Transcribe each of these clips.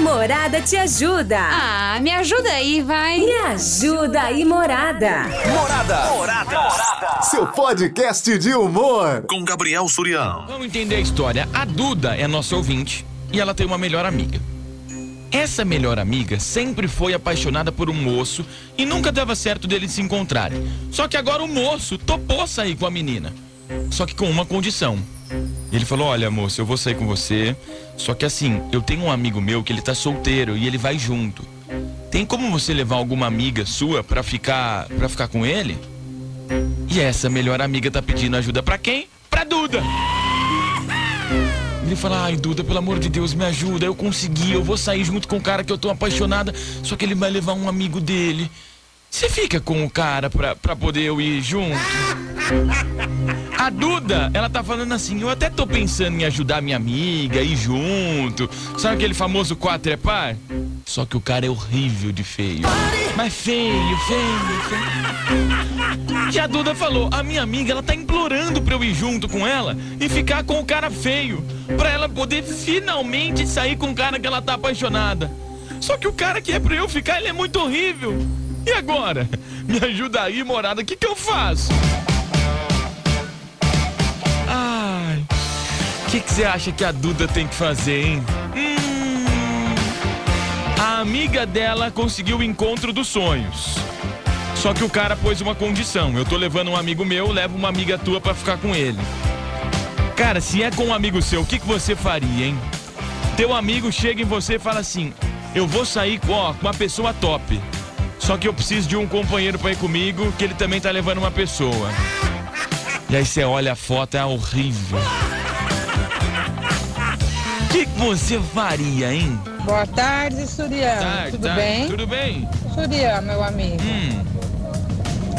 Morada te ajuda. Ah, me ajuda aí, vai. Me ajuda aí, Morada. Morada. Morada. Seu podcast de humor. Com Gabriel Surião. Vamos entender a história. A Duda é nossa ouvinte e ela tem uma melhor amiga. Essa melhor amiga sempre foi apaixonada por um moço e nunca dava certo deles se encontrarem. Só que agora o moço topou sair com a menina. Só que com uma condição. Ele falou: Olha, moço, eu vou sair com você. Só que assim, eu tenho um amigo meu que ele tá solteiro e ele vai junto. Tem como você levar alguma amiga sua pra ficar para ficar com ele? E essa melhor amiga tá pedindo ajuda pra quem? Pra Duda. Ele fala, ai Duda, pelo amor de Deus, me ajuda, eu consegui, eu vou sair junto com o cara que eu tô apaixonada, só que ele vai levar um amigo dele. Você fica com o cara pra, pra poder eu ir junto? A Duda, ela tá falando assim, eu até tô pensando em ajudar minha amiga, ir junto. Sabe aquele famoso quatro é par? Só que o cara é horrível de feio. Mas feio, feio, feio. E a Duda falou, a minha amiga, ela tá implorando pra eu ir junto com ela e ficar com o cara feio. Pra ela poder finalmente sair com o cara que ela tá apaixonada. Só que o cara que é pra eu ficar, ele é muito horrível. E agora? Me ajuda aí, morada, o que, que eu faço? Que, que você acha que a Duda tem que fazer, hein? Hum, a amiga dela conseguiu o encontro dos sonhos. Só que o cara pôs uma condição. Eu tô levando um amigo meu, levo uma amiga tua pra ficar com ele. Cara, se é com um amigo seu, o que, que você faria, hein? Teu amigo chega em você e fala assim: Eu vou sair com, ó, com uma pessoa top. Só que eu preciso de um companheiro pra ir comigo, que ele também tá levando uma pessoa. E aí você olha a foto, é horrível. O que, que você faria, hein? Boa tarde, Surian. Tarde, Tudo tarde. bem? Tudo bem? Surian, meu amigo. Hum,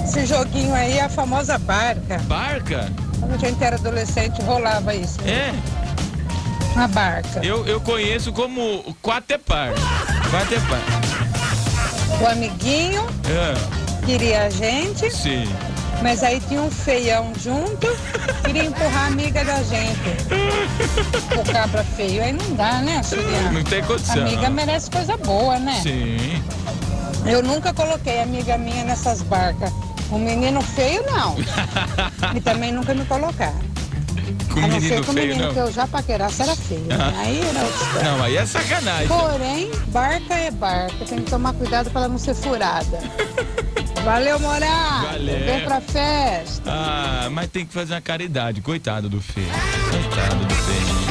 Esse joguinho aí é a famosa barca. barca? Quando a gente era adolescente, rolava isso. É, Uma barca. eu, eu conheço como quatepar. Quatepar. O amiguinho É, queria a gente, sim. Mas aí tinha um feião junto, queria empurrar a amiga da gente. O cabra feio, aí não dá, né, Surian? Não tem condição. Amiga merece coisa boa, né? Sim. Eu nunca coloquei amiga minha nessas barcas. Um menino feio, não. e também nunca me colocaram. Com A não ser menino o feio, menino não. que eu já paquerasse era feio. né? Aí era outra história. Não, aí é sacanagem. Porém, barca é barca. Tem que tomar cuidado para ela não ser furada. Valeu, Morá. Valeu. Vem pra festa. Ah, mas tem que fazer uma caridade. Coitado do feio. Coitado do feio.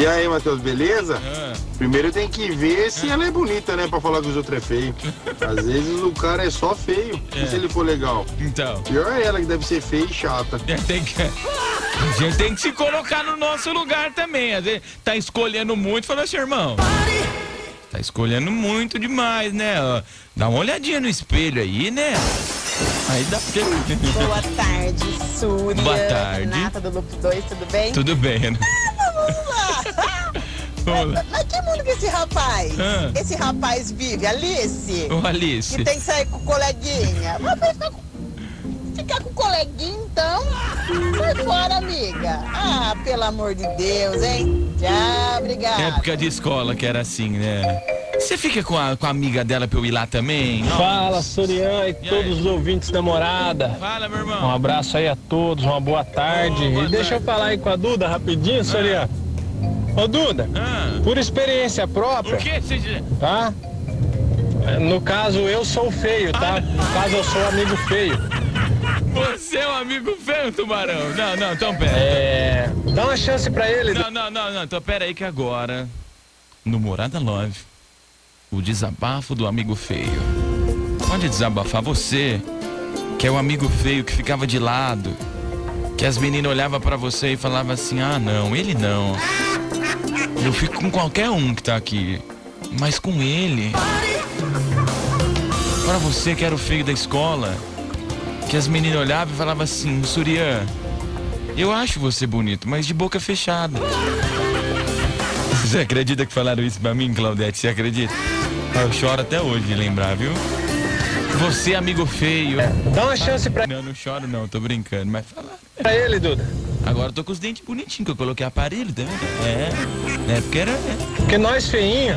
E aí, Matheus, beleza? Ah, Primeiro tem que ver se ela é bonita, né? Pra falar que os outros é feio. Às vezes o cara é só feio. É. E se ele for legal? então, Pior é ela que deve ser feia e chata. é, tem que. A gente tem que se colocar no nosso lugar também. Às vezes tá escolhendo muito, fala assim, irmão. Tá escolhendo muito demais, né? Dá uma olhadinha no espelho aí, né? Aí dá porque. Boa tarde, Súria. Boa tarde. Renata do Loop 2, tudo bem? Tudo bem, né? Vamos lá. Mas que mundo que esse rapaz? Ah. Esse rapaz vive, Alice? Ô, Alice. Que tem que sair com o coleguinha. Mas ficar com, ficar com o coleguinha, então? Sai fora, amiga. Ah, pelo amor de Deus, hein? Tchau, obrigada. Época de escola que era assim, né? Você fica com a, com a amiga dela pra eu ir lá também? Fala, Sorian e todos os ouvintes da morada. Fala, meu Um irmão. abraço aí a todos, uma boa tarde. Ô, boa e deixa tarde. eu falar aí com a Duda rapidinho, Sorian. Ô Duda, Ah, por experiência própria, o que você... tá? No caso, eu sou feio, tá? No caso, eu sou amigo feio. Você é um amigo feio, tubarão. Não, não, então pera. É. Dá uma chance pra ele. Não, não, não, não. Então pera aí que agora, no Morada Love, o desabafo do amigo feio. Pode desabafar você, que é o amigo feio que ficava de lado, que as meninas olhavam pra você e falavam assim: ah, não, ele não. Eu fico com qualquer um que tá aqui, mas com ele. Pra você que era o feio da escola, que as meninas olhavam e falavam assim: Surian, eu acho você bonito, mas de boca fechada. Você acredita que falaram isso pra mim, Claudete? Você acredita? Eu choro até hoje de lembrar, viu? Você, amigo feio. Dá uma chance pra, Não, não choro não, tô brincando, mas fala. pra ele, Duda. Agora eu tô com os dentes bonitinhos, que eu coloquei aparelho, tá vendo? É, na época era. é. Porque nós feinhos,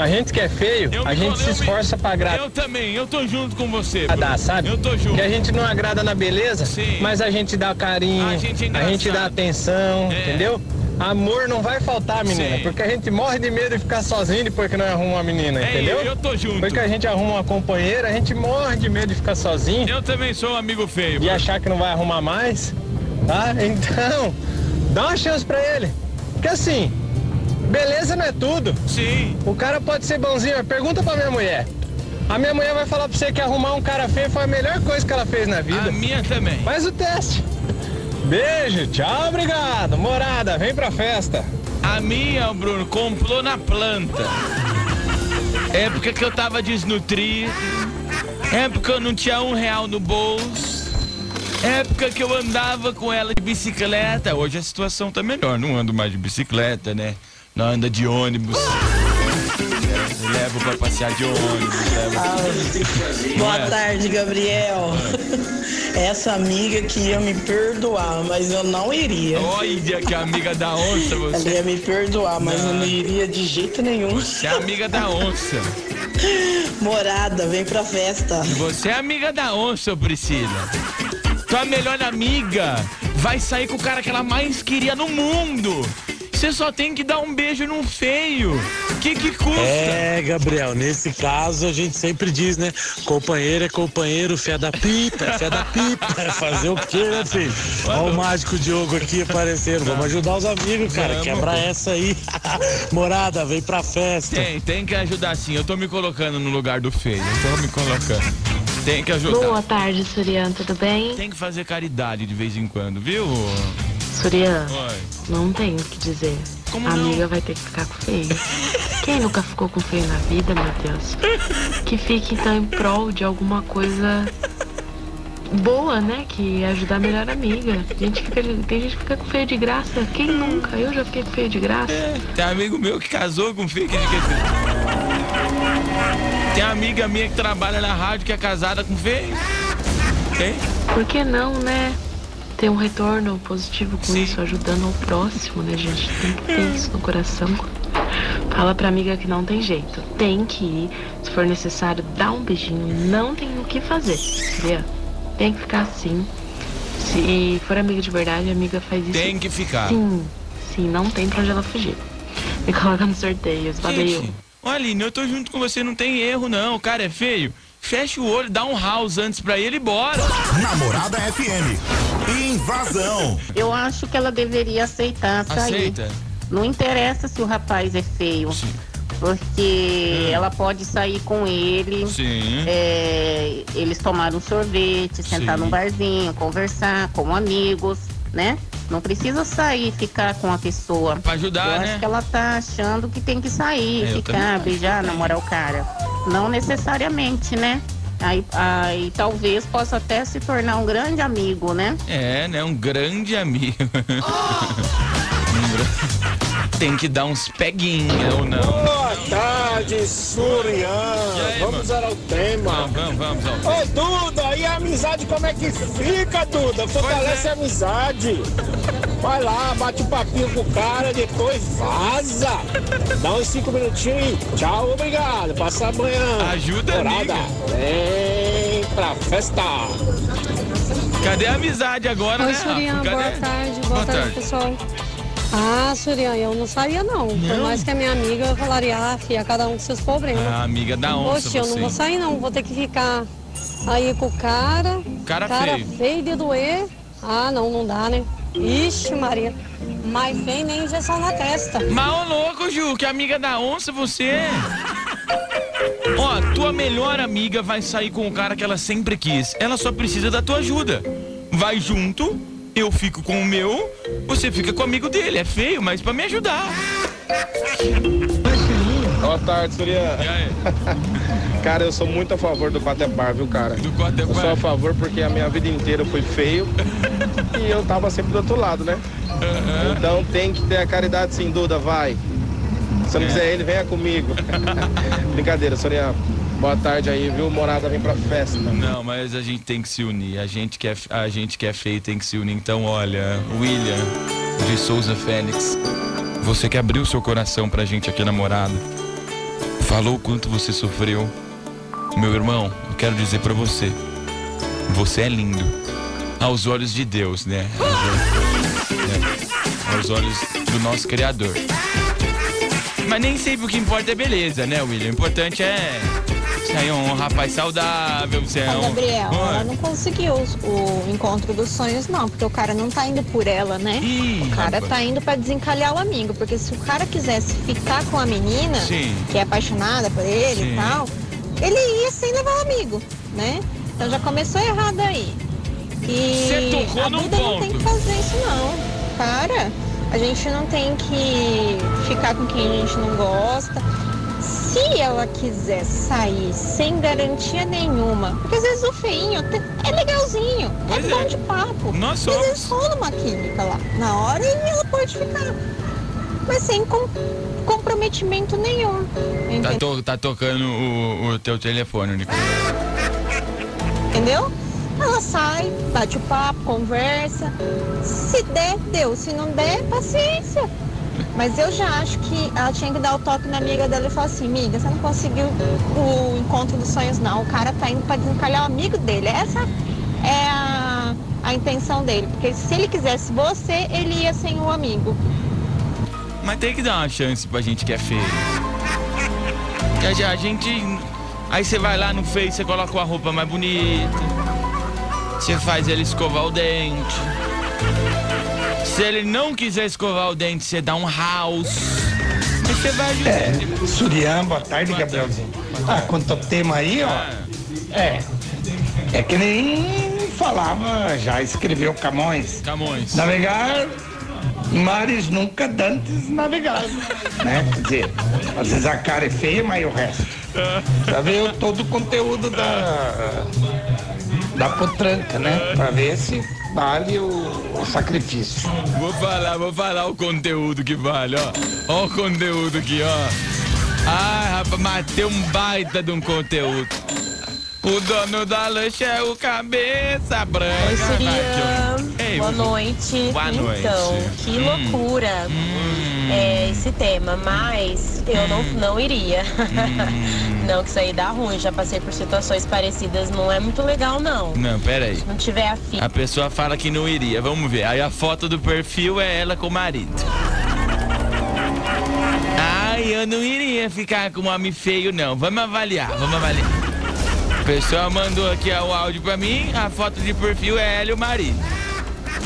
A gente que é feio, Eu a gente se eu me- esforça pra agradar. Eu também, eu tô junto com você. Bruno. agradar, sabe? Eu tô junto. Que a gente não agrada na beleza, Sim. mas a gente dá carinho, A gente é a gente dá atenção, É. entendeu? Amor não vai faltar, menina, Sim. porque a gente morre de medo de ficar sozinho depois que não arruma uma menina, É, entendeu? eu, eu tô junto. Depois que a gente arruma uma companheira, a gente morre de medo de ficar sozinho Eu também sou um amigo feio. e achar que não vai arrumar mais, tá? Então, dá uma chance pra ele. Porque assim, beleza não é tudo. Sim. O cara pode ser bonzinho, mas pergunta pra minha mulher. A minha mulher vai falar pra você que arrumar um cara feio foi a melhor coisa que ela fez na vida. A minha também. Faz o teste. Beijo, tchau, obrigado. Morada, vem pra festa. A minha, Bruno, comprou na planta. Época que eu tava desnutrido. Época que eu não tinha um real no bolso. Época que eu andava com ela de bicicleta. Hoje a situação tá melhor. Não ando mais de bicicleta, né? Não anda de ônibus. Levo pra passear de ônibus. Boa Não tarde, Gabriel. Essa amiga que ia me perdoar, mas eu não iria. Olha que amiga da onça Ela você. ia me perdoar, mas eu não iria de jeito nenhum. Você é amiga da onça. Morada, vem pra festa. Você é amiga da onça, Priscila. Tua melhor amiga vai sair com o cara que ela mais queria no mundo. Você só tem que dar um beijo num feio. Que que custa? É, Gabriel, nesse caso a gente sempre diz, né? Companheiro é companheiro, fé da pipa, fé da pipa. Fazer o quê, né, filho? Olha o mágico Diogo aqui aparecendo. Vamos ajudar os amigos, cara. Vamos. Quebra essa aí. Morada, vem pra festa. Tem, tem que ajudar sim. Eu tô me colocando no lugar do feio. Eu tô me colocando. Tem que ajudar. Boa tarde, Surian, tudo bem? Tem que fazer caridade de vez em quando, viu? Surian, Oi. não tenho o que dizer. Como a não? amiga vai ter que ficar com feio. Quem nunca ficou com feio na vida, meu Deus? Que fique então em prol de alguma coisa boa, né? Que ajudar a melhor amiga. Gente fica, tem gente que fica com feio de graça. Quem nunca? Eu já fiquei com feio de graça. Tem amigo meu que casou com feio que. Tem amiga minha que trabalha na rádio que é casada com feio. Tem? Por que não, né? Ter um retorno positivo com Sim. isso, ajudando o próximo, né, gente? Tem que ter isso no coração. Fala pra amiga que não tem jeito. Tem que ir. Se for necessário, dá um beijinho. Não tem o que fazer. Entendeu? Tem que ficar assim. Se for amiga de verdade, a amiga faz isso. Tem que ficar. Sim. Sim, não tem pra onde ela fugir. Me coloca nos sorteios. Valeu. Olha, Aline, eu tô junto com você, não tem erro não. O cara é feio. Fecha o olho, dá um house antes pra ele e bora. Namorada FM. Invasão. Eu acho que ela deveria aceitar sair. Aceita? Não interessa se o rapaz é feio. Porque ela pode sair com ele. Sim. é, eles tomaram um sorvete, sentar Sim. num barzinho, conversar como amigos, né? Não precisa sair, ficar com a pessoa. Pra ajudar, Eu né? acho que ela tá achando que tem que sair, É, ficar, beijar, namorar o cara. Não necessariamente, né? Aí, aí talvez possa até se tornar um grande amigo, né? É, né? Um grande amigo. Tem que dar uns peguinha ou não. Boa tarde, Surian. Aí, Vamos mano? ao tema. Vamos, vamos, vamos. vamos. Ô, Duda, e a amizade como é que fica, Duda? Fortalece é. a amizade. Vai lá, bate o papinho com o cara, depois vaza. Dá uns cinco minutinhos e tchau, obrigado. Passa amanhã. Ajuda, Morada. amiga. Vem pra festa. Cadê a amizade agora, Oi, né, Surian, boa tarde, boa, tarde, pessoal. Ah, Surian, eu não saía não. Por Não? mais que a minha amiga eu falaria, ah, filha, cada um com seus problemas. A amiga da onça, Poxa, eu não você. vou sair não, vou ter que ficar aí com o cara. Cara feio. feio de doer. Ah, não, não dá, né? Ixi, Maria. Mais feio nem injeção na testa. Mal louco, Ju, que amiga da onça você. Ó, tua melhor amiga vai sair com o cara que ela sempre quis. Ela só precisa da tua ajuda. Vai junto, eu fico com o meu, você fica com o amigo dele. É feio, mas pra me ajudar. Boa tarde, Surian. E aí? Cara, eu sou muito a favor do Quatepar, viu, cara? Do Eu sou a Quatepar? favor porque a minha vida inteira eu fui feio e eu tava sempre do outro lado, né? Então tem que ter a caridade sem dúvida, vai. Se eu não É. quiser ele, venha comigo. Brincadeira, Soriano. Boa tarde aí, viu? Morada vem pra festa. Não, mas a gente tem que se unir. A gente que é, a gente que é feio tem que se unir. Então, olha, William de Souza Félix, você que abriu seu coração pra gente aqui namorado. falou o quanto você sofreu. Meu irmão, eu quero dizer pra você, você é lindo. Aos olhos de Deus, né? Aos olhos, é, aos olhos do nosso Criador. Mas nem sempre o que importa é beleza, né, William? O importante é você é um rapaz saudável, você é um... Gabriel, Oi. ela não conseguiu o encontro dos sonhos, não, porque o cara não tá indo por ela, né? o cara rapaz. tá indo pra desencalhar o amigo, porque se o cara quisesse ficar com a menina, Sim. que é apaixonada por ele Sim. e tal, ele ia sem levar o amigo, né? Então já começou errado aí. E a vida não tem que fazer isso não. Cara, a gente não tem que ficar com quem a gente não gosta. Se ela quiser sair sem garantia nenhuma, porque às vezes o feinho é legalzinho, é bom de papo. Nós E às vezes rola uma química lá na hora e ela pode ficar. Mas sem com- comprometimento nenhum. Tá, to- tá tocando o, o teu telefone, Nicolas. Entendeu? Ela sai, bate o papo, conversa. Se der, deu. Se não der, paciência. Mas eu já acho que ela tinha que dar o toque na amiga dela e falar assim, amiga, você não conseguiu o encontro dos sonhos, não. O cara tá indo pra desencalhar o amigo dele. Essa é a, a intenção dele. Porque se ele quisesse você, ele ia sem o amigo. Mas tem que dar uma chance pra gente que é feio. A, a gente. Aí você vai lá no Face, você coloca uma roupa mais bonita. Você faz ele escovar o dente. Se ele não quiser escovar o dente, você dá um house. Aí você vai ajudando. É, Surian, boa tarde, Gabrielzinho. Ah, quanto tema aí, ó. É. É que nem falava, já escreveu Camões. Camões. Navegar mares nunca dantes navegados. Né? Quer dizer, às vezes a cara é feia, mas o resto. Já veio todo o conteúdo da. da potranca, né? Pra ver se vale o, o sacrifício. Vou falar, vou falar o conteúdo que vale, ó. Ó o conteúdo aqui, ó. Ai, rapaz, matei um baita de um conteúdo. O dono da lancha é o cabeça branca. Oi. Ei, Boa noite. Boa então, noite. que Hum. loucura é esse tema, mas eu não, Hum. não iria. não, que isso aí dá ruim. Já passei por situações parecidas, não é muito legal, não. Não, pera aí. Se não tiver afim. A pessoa fala que não iria, vamos ver. Aí a foto do perfil é ela com o marido. Ai, eu não iria ficar com um homem feio, não. Vamos avaliar, vamos avaliar. A pessoa mandou aqui o áudio pra mim, a foto de perfil é ela e o marido.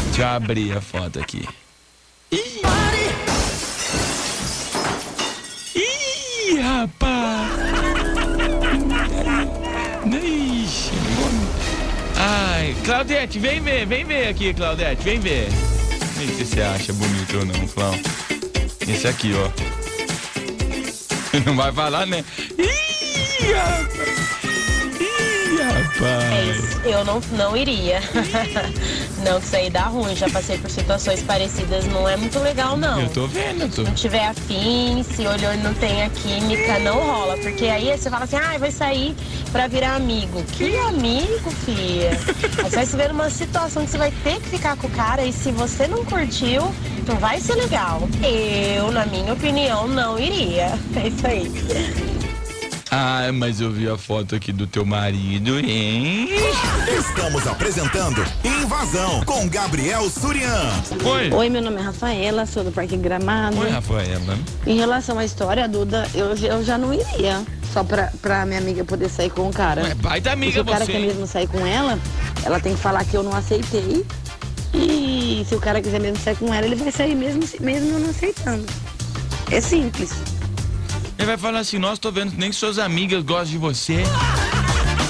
Deixa eu abrir a foto aqui. Ih, Ih rapaz! Ixi, Ai, Claudete, vem ver, vem ver aqui, Claudete, vem ver. Sei se você acha bonito ou não, Clau. Esse aqui, ó. Não vai falar, né? Ih, rapaz! É rapaz! eu não, não iria. não, que isso aí dá ruim. Já passei por situações parecidas, não é muito legal, não. Eu tô vendo, eu tô. Se não tiver afim, se o olhar não tem a química, não rola. Porque aí você fala assim, ah, vai sair pra virar amigo. Que amigo, filha? Aí você vai se ver numa situação que você vai ter que ficar com o cara e se você não curtiu, não vai ser legal. Eu, na minha opinião, não iria. É isso aí. Ah, mas eu vi a foto aqui do teu marido, hein? Estamos apresentando Invasão com Gabriel Surian. Oi. Oi, meu nome é Rafaela, sou do Parque Gramado. Oi, Rafaela. Em relação à história, Duda, eu, eu já não iria. Só pra, pra minha amiga poder sair com o cara. Ué, baita amiga Se o cara você, quer mesmo sair com ela, ela tem que falar que eu não aceitei. E se o cara quiser mesmo sair com ela, ele vai sair mesmo, mesmo eu não aceitando. É simples. Ele vai falar assim, nossa, tô vendo que nem suas amigas gostam de você.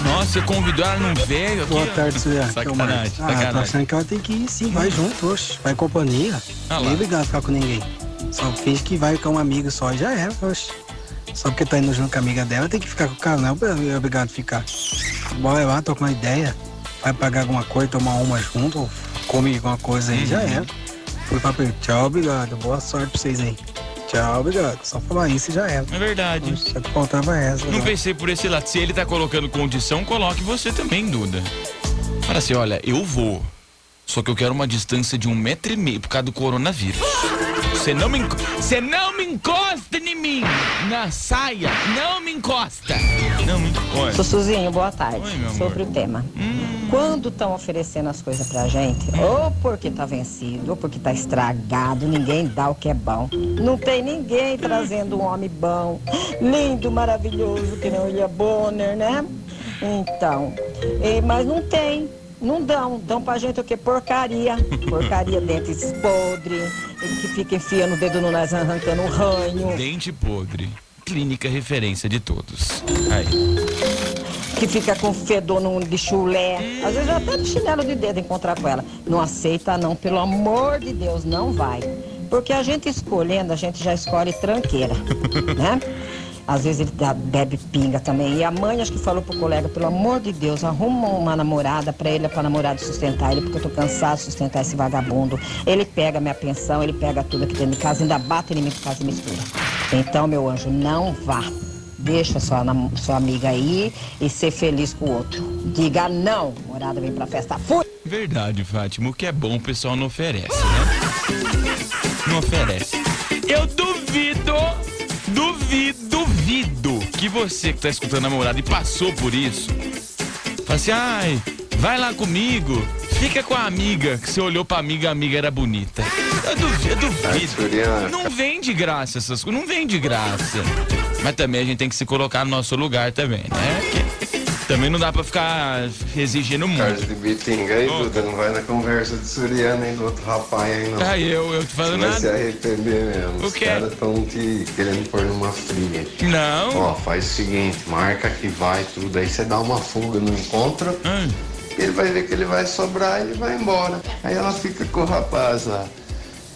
Nossa, você convidou, ela não veio aqui. Boa tarde, é o Sacanagem. Ah, tá sacanagem. achando que ela tem que ir sim, vai junto, oxe. Vai companhia. Ah lá. É obrigado a ficar com ninguém. Só finge que vai com uma amiga só e já é, oxe. Só porque tá indo junto com a amiga dela, tem que ficar com o cara, não é obrigado a ficar. Bora lá, toca uma ideia. Vai pagar alguma coisa, tomar uma junto, ou come alguma coisa aí, já é. Fui pra. Tchau, obrigado. Boa sorte pra vocês aí. Tchau, obrigado. Só falar isso e já é. É verdade. Só que faltava essa. Não né? pensei por esse lado. Se ele tá colocando condição, coloque você também, Duda. Fala assim, olha, eu vou. Só que eu quero uma distância de um metro e meio por causa do coronavírus. Você não me, enco- você não me encosta em mim. Não, minha saia, não me encosta. Não me encosta. Sussuzinho, boa tarde. Oi, meu amor. Sobre o tema. Quando estão oferecendo as coisas pra gente, ou porque tá vencido, ou porque tá estragado, ninguém dá o que é bom. Não tem ninguém trazendo um homem bom, lindo, maravilhoso, que nem o William Bonner, né? Então, eh, mas não tem. Não dão, dão pra gente o que? Porcaria. Porcaria, dentes podres, que fica enfiando o dedo no nariz, arrancando um ranho. Dente podre. Clínica referência de todos. Aí. Que fica com fedor no de chulé. Às vezes até de chinelo de dedo encontrar com ela. Não aceita não, pelo amor de Deus, não vai. Porque a gente escolhendo, a gente já escolhe tranqueira, né? Às vezes ele dá- bebe pinga também. E a mãe acho que falou pro colega, pelo amor de Deus, arruma uma namorada pra ele, pra namorada sustentar ele, porque eu tô cansado de sustentar esse vagabundo. Ele pega minha pensão, ele pega tudo aqui dentro de casa, ainda bate em mim por casa e mistura. Então, meu anjo, não vá. Deixa sua, sua amiga aí e ser feliz com o outro. Diga não, morada vem pra festa. Fui! Verdade, Fátima. O que é bom o pessoal não oferece, né? Não oferece. Eu duvido, duvido, duvido que você que tá escutando a namorada e passou por isso, fala assim, ai, vai lá comigo, fica com a amiga, que você olhou pra amiga, a amiga era bonita. Eu duvido, eu duvido. Não vem de graça essas coisas, não vem de graça. Mas também a gente tem que se colocar no nosso lugar também, né? Porque também não dá pra ficar exigindo muito. Carlos de Bitinga aí, Duda, não vai na conversa de Suriano aí do outro rapaz aí, não. Ah, eu, eu tô falando Você vai se arrepender mesmo. O Os quê? caras estão te querendo pôr numa fria. Não. Ó, faz o seguinte, marca que vai tudo, aí você dá uma fuga no encontro, Hum. ele vai ver que ele vai sobrar e ele vai embora. Aí ela fica com o rapaz lá.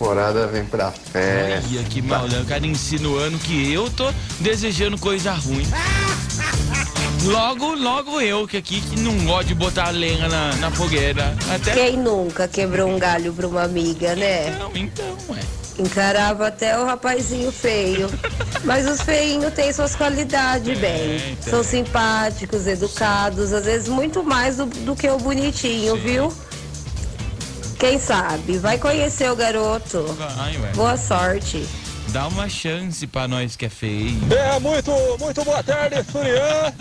Morada vem pra festa. Olha que maldade, o cara insinuando que eu tô desejando coisa ruim. Logo, logo eu, que aqui que não gosto de botar lenha na, na fogueira. Até. Quem nunca quebrou um galho pra uma amiga, né? Não, então, ué. Encarava até o rapazinho feio. Mas os feinhos têm suas qualidades, bem. então. São simpáticos, educados, às vezes muito mais do, do que o bonitinho, viu? Quem sabe? Vai conhecer o garoto. Vai, ué. Boa sorte. Dá uma chance pra nós que é feio. É, muito, muito boa tarde, Surian.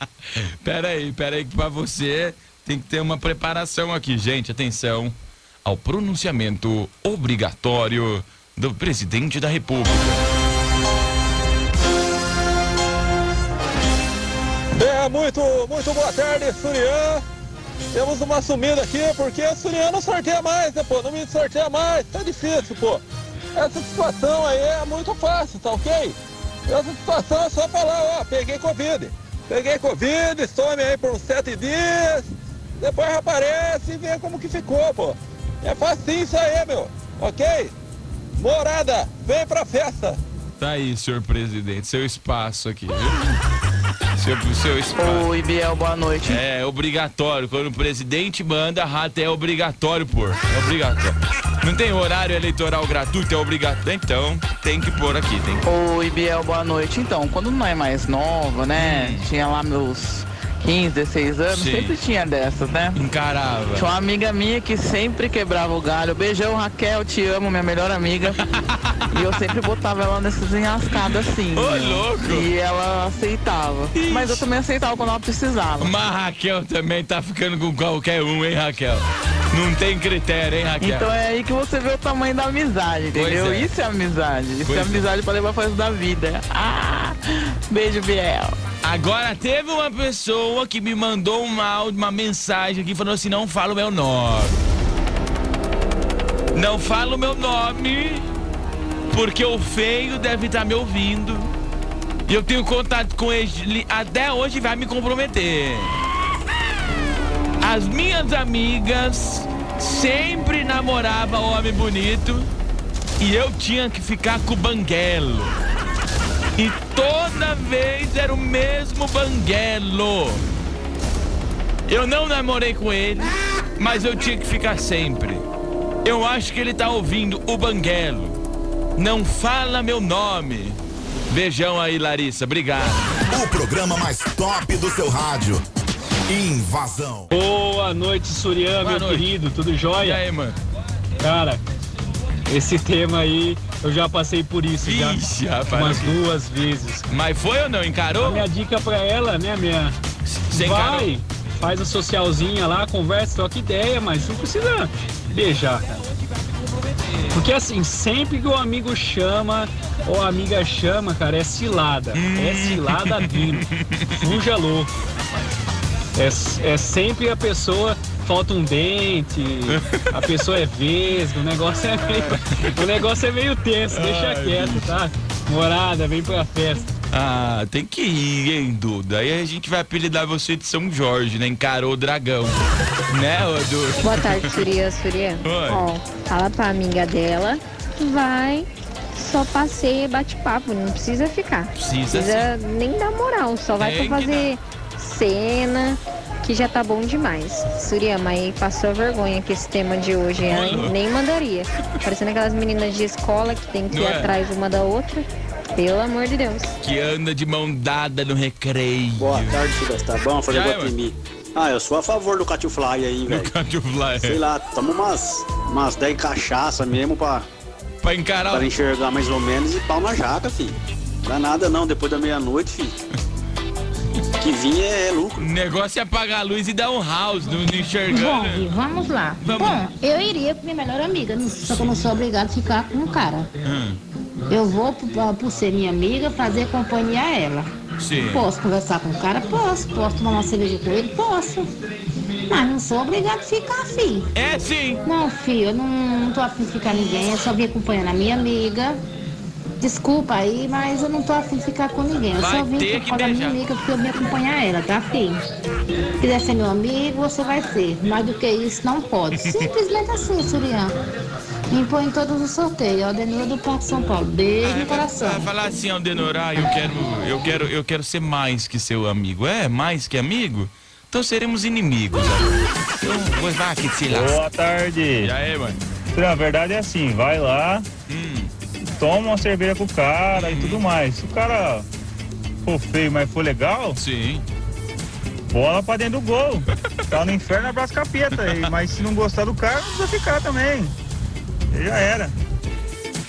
Pera aí, pera aí, que pra você tem que ter uma preparação aqui, gente. Atenção ao pronunciamento obrigatório do presidente da República. É, muito, muito boa tarde, Surian. Temos uma sumida aqui porque Surian não sorteia mais, né, pô? Não me sorteia mais, tá difícil, pô. Essa situação aí é muito fácil, tá ok? Essa situação é só falar, ó, peguei Covid. Peguei Covid, some aí por uns sete dias, depois reaparece e vê como que ficou, pô. É facinho isso aí, meu, ok? Morada, vem pra festa. Tá aí, senhor presidente, seu espaço aqui, viu? Seu, seu espaço. Oi, Biel, boa noite. É obrigatório. Quando o presidente manda, rata é obrigatório pôr. É obrigatório. Não tem horário eleitoral gratuito, é obrigatório. Então, tem que pôr aqui. Tem que... Oi, Biel, boa noite. Então, quando não é mais nova, né? Tinha lá meus 15, 16 anos, Sim. sempre tinha dessas, né? Encarava. Tinha uma amiga minha que sempre quebrava o galho. Beijão, Raquel, te amo, minha melhor amiga. e eu sempre botava ela nessas enrascadas assim. Ô, né? louco! E ela aceitava. Mas eu também aceitava quando ela precisava. Mas Raquel também tá ficando com qualquer um, hein, Raquel? Não tem critério, hein, Raquel? Então é aí que você vê o tamanho da amizade, entendeu? É. Isso é amizade. Isso Pois é é. amizade pra levar pro resto da vida. Ah, beijo, Biel. Agora teve uma pessoa que me mandou um áudio, uma mensagem aqui falando assim: não fala o meu nome. Não fala o meu nome, porque o feio deve estar me ouvindo. E eu tenho contato com ele até hoje vai me comprometer. As minhas amigas sempre namoravam homem bonito e eu tinha que ficar com o banguelo. Toda vez era o mesmo banguelo. Eu não namorei com ele, mas eu tinha que ficar sempre. Eu acho que ele tá ouvindo o banguelo. Não fala meu nome. Beijão aí, Larissa. Obrigado. O programa mais top do seu rádio. Invasão. Boa noite, Surian, Boa meu noite. querido, tudo jóia? E aí, mano? Cara, esse tema aí eu já passei por isso já. Ixi, rapaz. Umas duas vezes. Mas foi ou não? Encarou? A minha dica pra ela, né, minha. Você vai, encarou? faz a socialzinha lá, conversa, troca ideia, mas não precisa beijar, cara. Porque assim, sempre que o amigo chama ou a amiga chama, cara, é cilada. É cilada vindo. Fuja louco. É, é sempre a pessoa, falta um dente, a pessoa é vesga, o negócio é meio, o negócio é meio tenso, deixa Ai, quieto, tá? Morada, vem pra festa. Ah, tem que ir, hein, Duda? Aí a gente vai apelidar você de São Jorge, né? Encarou o dragão. né, ô Duda? Boa tarde, Surya. Surya. Oi. Ó, fala pra amiga dela, vai, só passeia e bate papo, não precisa ficar. Precisa nem dar moral, só vai Tem pra fazer cena, que já tá bom demais. Surya, mas passou vergonha com esse tema de hoje, hein? Olha. nem mandaria. Parecendo aquelas meninas de escola que tem que ir Não é? atrás uma da outra. Pelo amor de Deus. Que anda de mão dada no recreio. Boa tarde, Silas. Tá bom? Falei é, Guatemi. Ah, eu sou a favor do Catio Fly aí, velho. Catio Fly. Sei lá, toma umas, umas 10 cachaça mesmo pra, pra encarar pra enxergar mais ou menos e pau na jaca, filho. Não dá nada não, depois da meia-noite, filho. Que vinha é lucro. O negócio é apagar a luz e dar um house, não não enxergando. Bom, Gui, vamos lá. Vamos. Bom, eu iria com minha melhor amiga, só que eu não sou obrigado a ficar com o cara. Hum, Eu vou, por, por ser minha amiga, fazer companhia a ela. sim. Posso conversar com o cara? Posso. Posso tomar uma cerveja com ele? Posso. Mas não sou obrigado a ficar, filho. É sim. Não, filho, eu não, não tô afim de ficar ninguém. Eu só vim acompanhando a minha amiga. Desculpa aí, mas eu não tô afim de ficar com ninguém. Eu Vai só vim por causa da minha amiga porque eu vim acompanhar ela, tá, filho? Se quiser ser meu amigo, você vai ser. Mais do que isso, não pode. Simplesmente assim, Surian. Me põe em todos os sorteios. Ó, Denura do Parque São Paulo. Beijo no coração. Vai falar assim, Aldenorá, eu quero, eu quero, eu quero ser mais que seu amigo. É, mais que amigo? Então seremos inimigos. Então, vou lá que se lasca. Boa tarde. E aí, mano? Na verdade é assim, vai lá, Hum. Toma uma cerveja com o cara e tudo mais. Se o cara for feio, mas for legal, sim. bola pra dentro do gol. Tá no inferno, abraça capeta. Mas se não gostar do cara, não precisa ficar também. E Já era.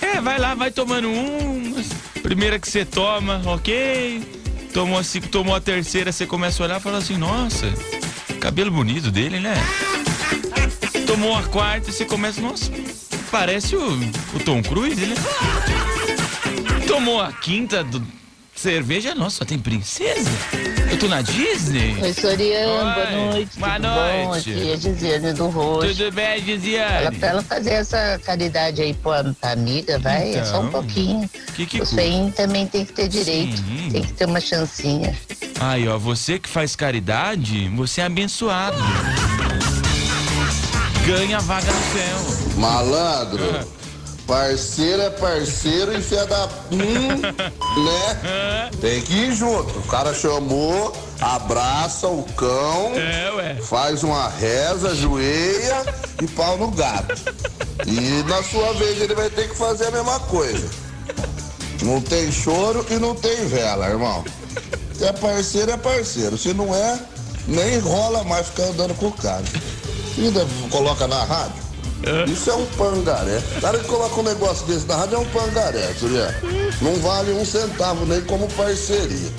É, vai lá, vai tomando um. Primeira que você toma, ok. Tomou a, se- tomou a terceira, você começa a olhar e fala assim, nossa, cabelo bonito dele, né? Tomou a quarta, você começa, nossa, parece o, o Tom Cruise, né? Tomou a quinta do cerveja, nossa, tem princesa? Eu tô na Disney? Oi, Soriano, boa Oi, noite. boa tudo noite. Bom? Aqui é Gisiane do Roxo. Tudo bem, Gisiane? pra ela fazer essa caridade aí pra, pra amiga, vai, é só um Então, pouquinho. que que Os feinhos também tem que ter direito, Sim. tem que ter uma chancinha. Aí, ó, você que faz caridade, você é abençoado. Ganha vaga no céu. Malandro. Parceiro é parceiro e fia da. Hum, né? Tem que ir junto. O cara chamou, abraça o cão, faz uma reza, ajoelha e pau no gato. E na sua vez ele vai ter que fazer a mesma coisa. Não tem choro e não tem vela, irmão. Se é parceiro, é parceiro. Se não é, nem rola mais ficar andando com o cara. Ainda coloca na rádio. Isso é um pangaré. O cara que coloca um negócio desse na rádio é um pangaré, Juliano. Não vale um centavo nem como parceria.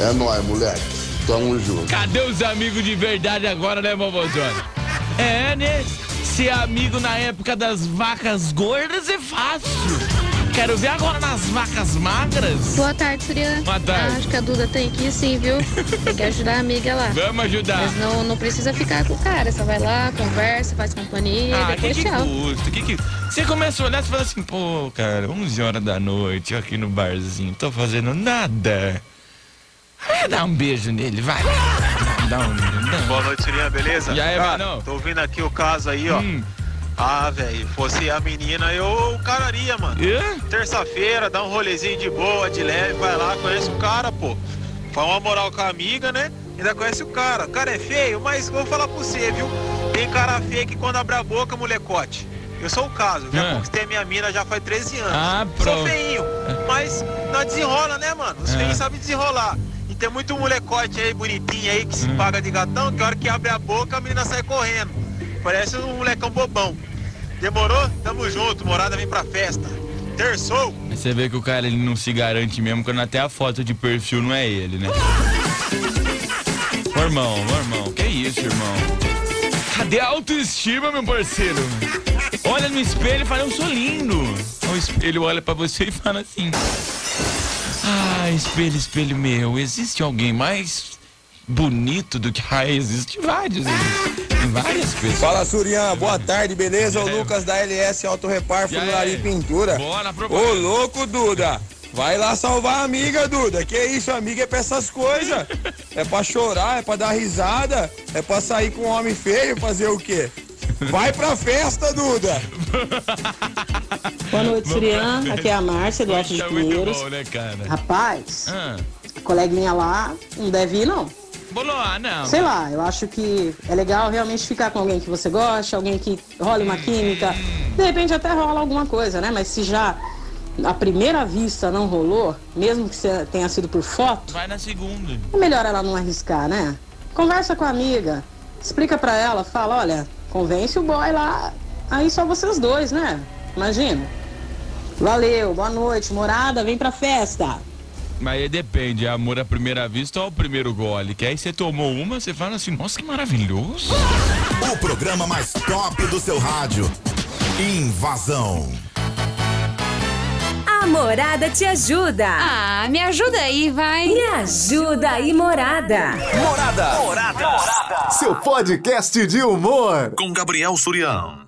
É nóis, moleque. Tamo junto. Cadê os amigos de verdade agora, né, vovozona? É, né? Ser amigo na época das vacas gordas é fácil. Quero ver agora nas vacas magras. Boa tarde, Surian. Boa tarde. Acho que a Duda tem que ir sim, viu? Tem que ajudar a amiga lá. Vamos ajudar. Mas não, não precisa ficar com o cara, só vai lá, conversa, faz companhia Ah, e depois que que custa? Que que... Você começa a olhar e fala assim, pô, cara, 11 horas da noite, eu aqui no barzinho, tô fazendo nada. Vai dar um beijo nele, vai. Dá um... Dá um... Boa noite, Sirian, beleza? E aí, mano? Tô ouvindo aqui o caso aí, ó. Hum. Ah, velho, fosse a menina, eu cararia, mano. Terça-feira, dá um rolezinho de boa, de leve, vai lá, conhece o cara, pô. Faz uma moral com a amiga, né? Ainda conhece o cara. O cara é feio, mas vou falar pra você, viu? Tem cara feio que quando abre a boca, molecote. Eu sou o caso, já Ah. conquistei minha mina já faz 13 anos. Ah, Sou pronto. feinho, mas nós desenrola, né, mano? Os É. feinhos sabem desenrolar. E tem muito molecote aí, bonitinho aí, que se paga de gatão, que a hora que abre a boca, a menina sai correndo. Parece um molecão bobão. Demorou? Tamo junto, morada vem pra festa. Terçou. Você vê que o cara ele não se garante mesmo quando até a foto de perfil não é ele, né? Irmão, irmão, que isso, irmão? Cadê a autoestima, meu parceiro? Olha no espelho e fala, eu sou lindo. O espelho olha pra você e fala assim: Ah, espelho, espelho meu, existe alguém mais bonito do que. Ah, existe vários, existe. Várias pessoas. Fala, Surian. Boa tarde, beleza? O É. Lucas da LS Auto Repar, Funilaria é. e Pintura. Bora, Ô, propaganda. louco, Duda. Vai lá salvar a amiga, Duda. Que isso, amiga é pra essas coisas. É pra chorar, é pra dar risada, é pra sair com um homem feio, fazer o quê? Vai pra festa, Duda. Boa noite, Surian. Aqui é a Márcia, do Alto de Pinheiros. bom, né, cara? Rapaz, Ah, a coleguinha lá não deve ir, não. Bolou, ah, não. Sei lá, eu acho que é legal realmente ficar com alguém que você gosta, alguém que rola uma química. De repente até rola alguma coisa, né? Mas se já a primeira vista não rolou, mesmo que você tenha sido por foto, Vai na segunda. é melhor ela não arriscar, né? Conversa com a amiga, explica pra ela, fala, olha, convence o boy lá, aí só vocês dois, né? Imagina. Valeu, boa noite, morada, vem pra festa. Mas aí depende, é amor à primeira vista ou ao primeiro gole? Que aí você tomou uma, você fala assim, nossa, que maravilhoso. O programa mais top do seu rádio. Invasão. A Morada te ajuda. Ah, me ajuda aí, vai. Me ajuda aí, Morada. Morada. Seu podcast de humor. Com Gabriel Surião.